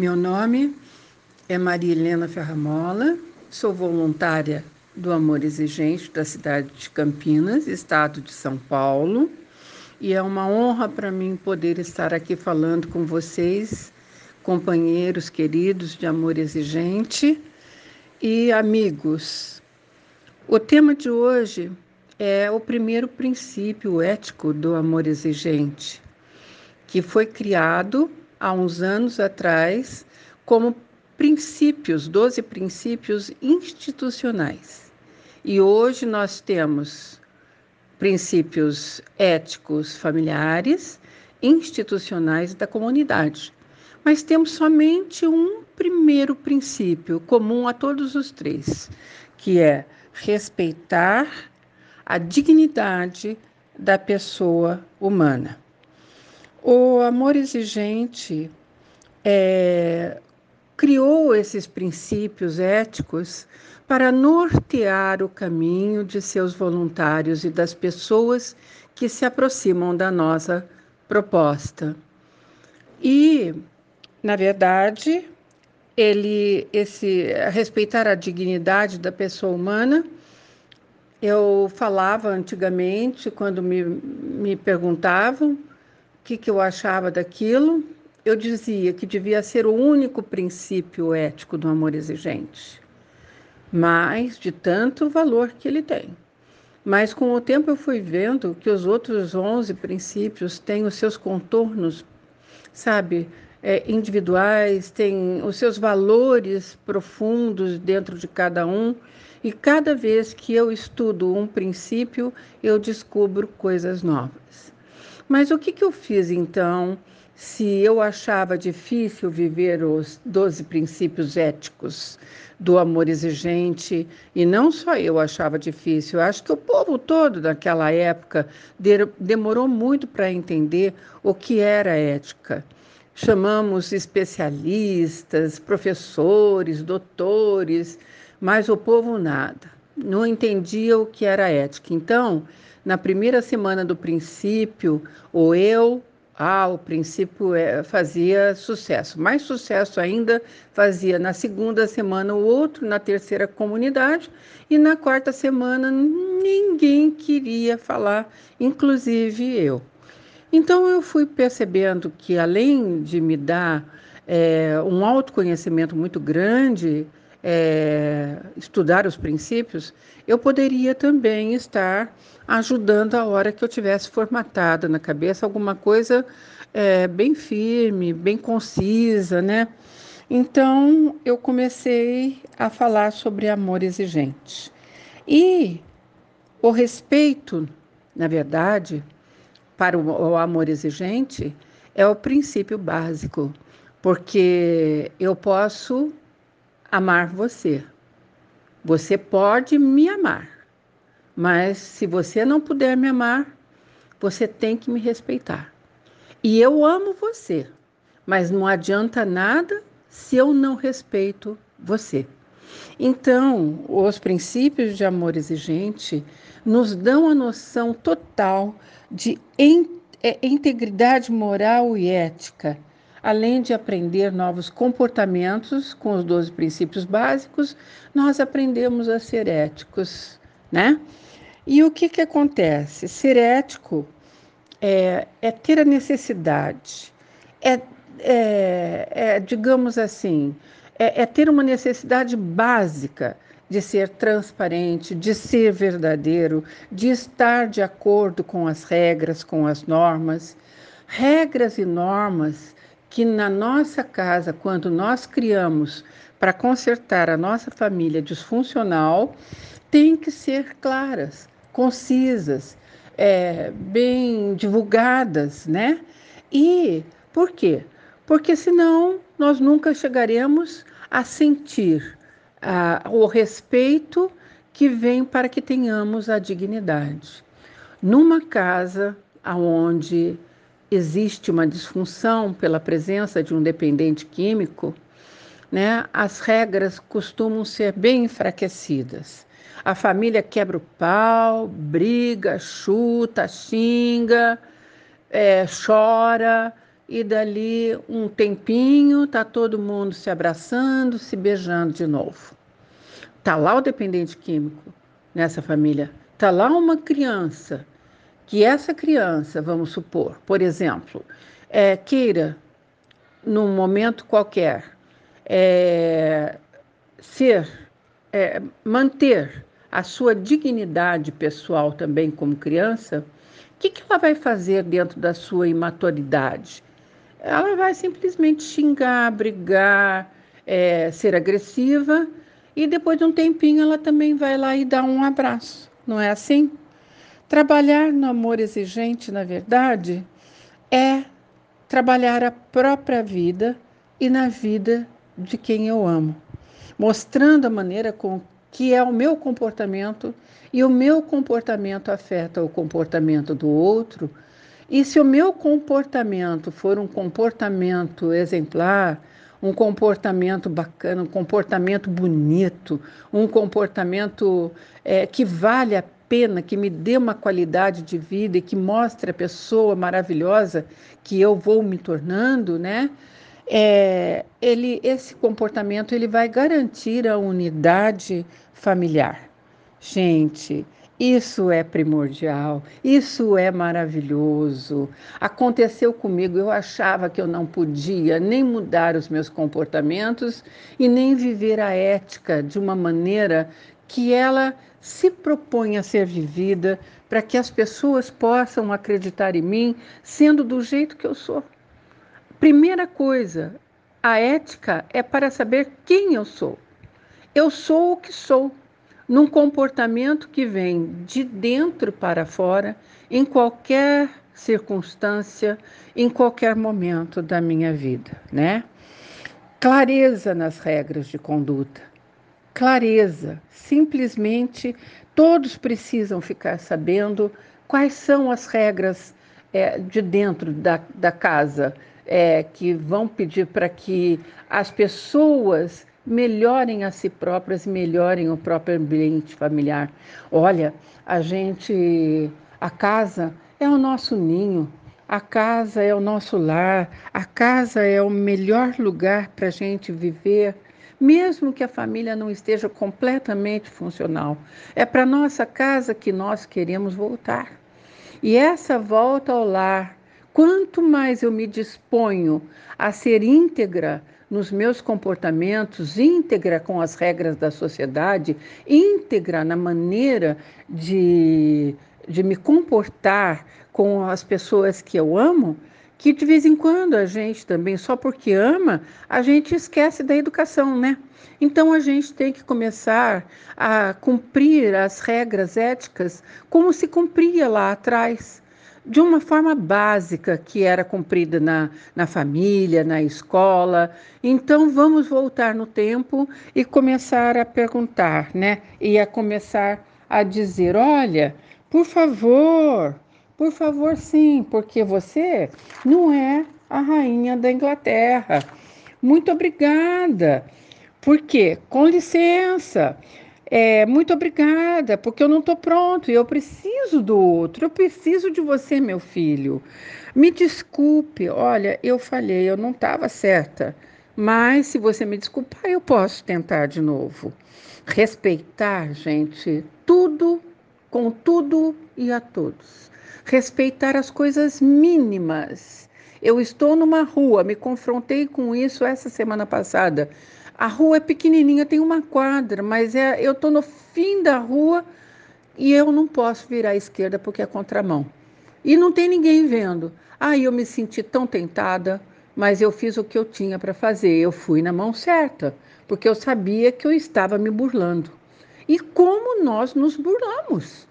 Meu nome é Maria Helena Ferramola, sou voluntária do Amor Exigente da cidade de Campinas, estado de São Paulo, e é uma honra para mim poder estar aqui falando com vocês, companheiros queridos de Amor Exigente e amigos. O tema de hoje é o primeiro princípio ético do amor exigente, que foi criado há uns anos atrás como princípios, 12 princípios institucionais. E hoje nós temos princípios éticos familiares, institucionais da comunidade. Mas temos somente um primeiro princípio comum a todos os três, que é respeitar a dignidade da pessoa humana. O amor exigente é, criou esses princípios éticos para nortear o caminho de seus voluntários e das pessoas que se aproximam da nossa proposta. E, na verdade, ele esse respeitar a dignidade da pessoa humana eu falava antigamente quando me, me perguntavam que, que eu achava daquilo eu dizia que devia ser o único princípio ético do amor exigente, mas de tanto valor que ele tem. Mas com o tempo eu fui vendo que os outros 11 princípios têm os seus contornos, sabe, é, individuais, têm os seus valores profundos dentro de cada um. E cada vez que eu estudo um princípio, eu descubro coisas novas. Mas o que, que eu fiz então? se eu achava difícil viver os 12 princípios éticos do amor exigente, e não só eu achava difícil, acho que o povo todo naquela época demorou muito para entender o que era ética. Chamamos especialistas, professores, doutores, mas o povo nada, não entendia o que era ética. Então, na primeira semana do princípio, o eu ah, o princípio é, fazia sucesso. Mais sucesso ainda fazia na segunda semana o outro, na terceira comunidade, e na quarta semana ninguém queria falar, inclusive eu. Então eu fui percebendo que além de me dar é, um autoconhecimento muito grande, é, estudar os princípios, eu poderia também estar ajudando a hora que eu tivesse formatada na cabeça alguma coisa é, bem firme, bem concisa, né? Então eu comecei a falar sobre amor exigente. E o respeito, na verdade, para o, o amor exigente é o princípio básico, porque eu posso amar você. Você pode me amar, mas se você não puder me amar, você tem que me respeitar. E eu amo você, mas não adianta nada se eu não respeito você. Então, os princípios de amor exigente nos dão a noção total de é, integridade moral e ética Além de aprender novos comportamentos com os 12 princípios básicos, nós aprendemos a ser éticos, né? E o que, que acontece? Ser ético é, é ter a necessidade, é, é, é digamos assim, é, é ter uma necessidade básica de ser transparente, de ser verdadeiro, de estar de acordo com as regras, com as normas. Regras e normas que na nossa casa, quando nós criamos para consertar a nossa família disfuncional, tem que ser claras, concisas, é, bem divulgadas, né? E por quê? Porque senão nós nunca chegaremos a sentir o respeito que vem para que tenhamos a dignidade. Numa casa onde existe uma disfunção pela presença de um dependente químico, né, as regras costumam ser bem enfraquecidas. A família quebra o pau, briga, chuta, xinga, é, chora e dali um tempinho tá todo mundo se abraçando, se beijando de novo. Tá lá o dependente químico nessa família. Tá lá uma criança que essa criança, vamos supor, por exemplo, é, queira num momento qualquer é, ser, é, manter a sua dignidade pessoal também como criança, o que, que ela vai fazer dentro da sua imaturidade? Ela vai simplesmente xingar, brigar, é, ser agressiva e depois de um tempinho ela também vai lá e dá um abraço, não é assim? Trabalhar no amor exigente, na verdade, é trabalhar a própria vida e na vida de quem eu amo, mostrando a maneira com que é o meu comportamento e o meu comportamento afeta o comportamento do outro. E se o meu comportamento for um comportamento exemplar, um comportamento bacana, um comportamento bonito, um comportamento é, que vale a pena, que me dê uma qualidade de vida e que mostre a pessoa maravilhosa que eu vou me tornando, né? É, ele, esse comportamento ele vai garantir a unidade familiar. Gente, isso é primordial, isso é maravilhoso. Aconteceu comigo, eu achava que eu não podia nem mudar os meus comportamentos e nem viver a ética de uma maneira que ela se propõe a ser vivida para que as pessoas possam acreditar em mim sendo do jeito que eu sou. Primeira coisa, a ética é para saber quem eu sou. Eu sou o que sou, num comportamento que vem de dentro para fora, em qualquer circunstância, em qualquer momento da minha vida, né? Clareza nas regras de conduta clareza. Simplesmente todos precisam ficar sabendo quais são as regras é, de dentro da, da casa é, que vão pedir para que as pessoas melhorem a si próprias, melhorem o próprio ambiente familiar. Olha, a gente, a casa é o nosso ninho, a casa é o nosso lar, a casa é o melhor lugar para a gente viver mesmo que a família não esteja completamente funcional. É para nossa casa que nós queremos voltar. E essa volta ao lar, quanto mais eu me disponho a ser íntegra nos meus comportamentos, íntegra com as regras da sociedade, íntegra na maneira de, de me comportar com as pessoas que eu amo, que de vez em quando a gente também, só porque ama, a gente esquece da educação, né? Então a gente tem que começar a cumprir as regras éticas como se cumpria lá atrás, de uma forma básica que era cumprida na, na família, na escola. Então vamos voltar no tempo e começar a perguntar, né? E a começar a dizer: olha, por favor, por favor, sim, porque você não é a rainha da Inglaterra. Muito obrigada. Por quê? Com licença. É, muito obrigada, porque eu não estou pronto e eu preciso do outro, eu preciso de você, meu filho. Me desculpe, olha, eu falhei, eu não estava certa, mas se você me desculpar, eu posso tentar de novo. Respeitar, gente, tudo, com tudo e a todos respeitar as coisas mínimas. Eu estou numa rua, me confrontei com isso essa semana passada. A rua é pequenininha, tem uma quadra, mas é, eu estou no fim da rua e eu não posso virar à esquerda porque é contramão. E não tem ninguém vendo. Aí eu me senti tão tentada, mas eu fiz o que eu tinha para fazer. Eu fui na mão certa, porque eu sabia que eu estava me burlando. E como nós nos burlamos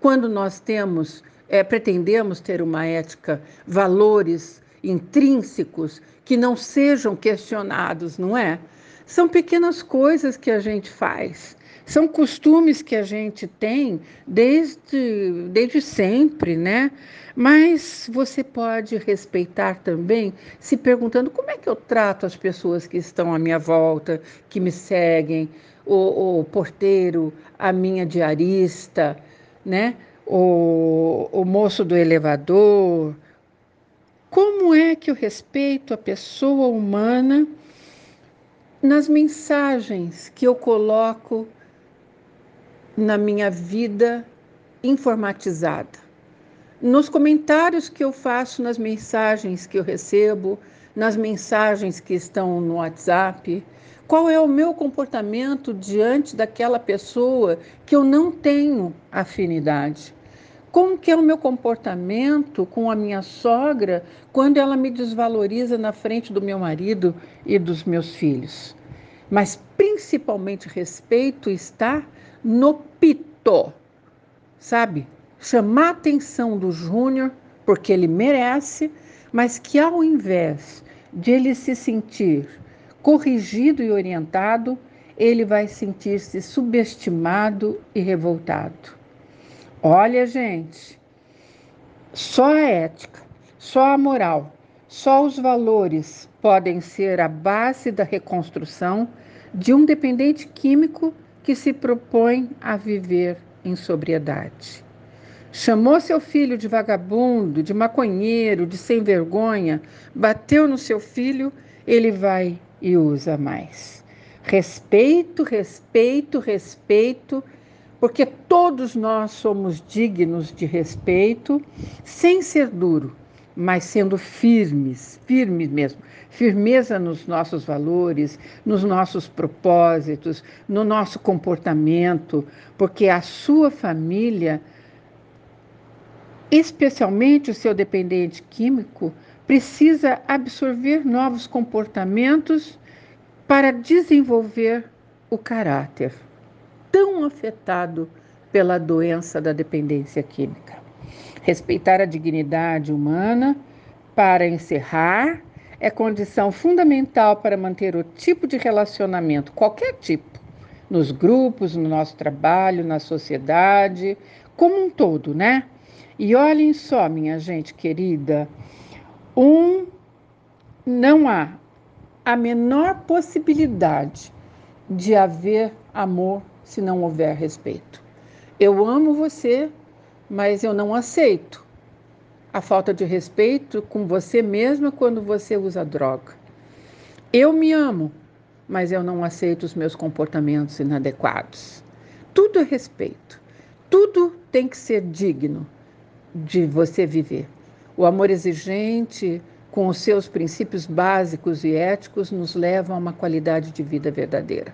quando nós temos é, pretendemos ter uma ética, valores intrínsecos que não sejam questionados, não é? São pequenas coisas que a gente faz, são costumes que a gente tem desde, desde sempre, né? Mas você pode respeitar também, se perguntando como é que eu trato as pessoas que estão à minha volta, que me seguem, o, o porteiro, a minha diarista, né? O, o moço do elevador, Como é que eu respeito a pessoa humana nas mensagens que eu coloco na minha vida informatizada? Nos comentários que eu faço nas mensagens que eu recebo, nas mensagens que estão no WhatsApp, qual é o meu comportamento diante daquela pessoa que eu não tenho afinidade? Como que é o meu comportamento com a minha sogra quando ela me desvaloriza na frente do meu marido e dos meus filhos? Mas principalmente respeito está no pito, sabe? Chamar a atenção do Júnior porque ele merece, mas que ao invés de ele se sentir corrigido e orientado, ele vai sentir-se subestimado e revoltado. Olha, gente, só a ética, só a moral, só os valores podem ser a base da reconstrução de um dependente químico que se propõe a viver em sobriedade. Chamou seu filho de vagabundo, de maconheiro, de sem vergonha, bateu no seu filho, ele vai e usa mais. Respeito, respeito, respeito porque todos nós somos dignos de respeito, sem ser duro, mas sendo firmes, firmes mesmo, firmeza nos nossos valores, nos nossos propósitos, no nosso comportamento, porque a sua família, especialmente o seu dependente químico, precisa absorver novos comportamentos para desenvolver o caráter tão afetado pela doença da dependência química. Respeitar a dignidade humana, para encerrar, é condição fundamental para manter o tipo de relacionamento, qualquer tipo, nos grupos, no nosso trabalho, na sociedade, como um todo, né? E olhem só, minha gente querida, um não há a menor possibilidade de haver amor se não houver respeito. Eu amo você, mas eu não aceito a falta de respeito com você mesma quando você usa droga. Eu me amo, mas eu não aceito os meus comportamentos inadequados. Tudo é respeito. Tudo tem que ser digno de você viver. O amor exigente, com os seus princípios básicos e éticos, nos leva a uma qualidade de vida verdadeira.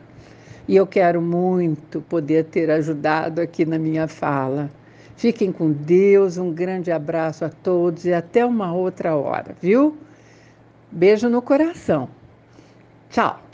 E eu quero muito poder ter ajudado aqui na minha fala. Fiquem com Deus, um grande abraço a todos e até uma outra hora, viu? Beijo no coração. Tchau.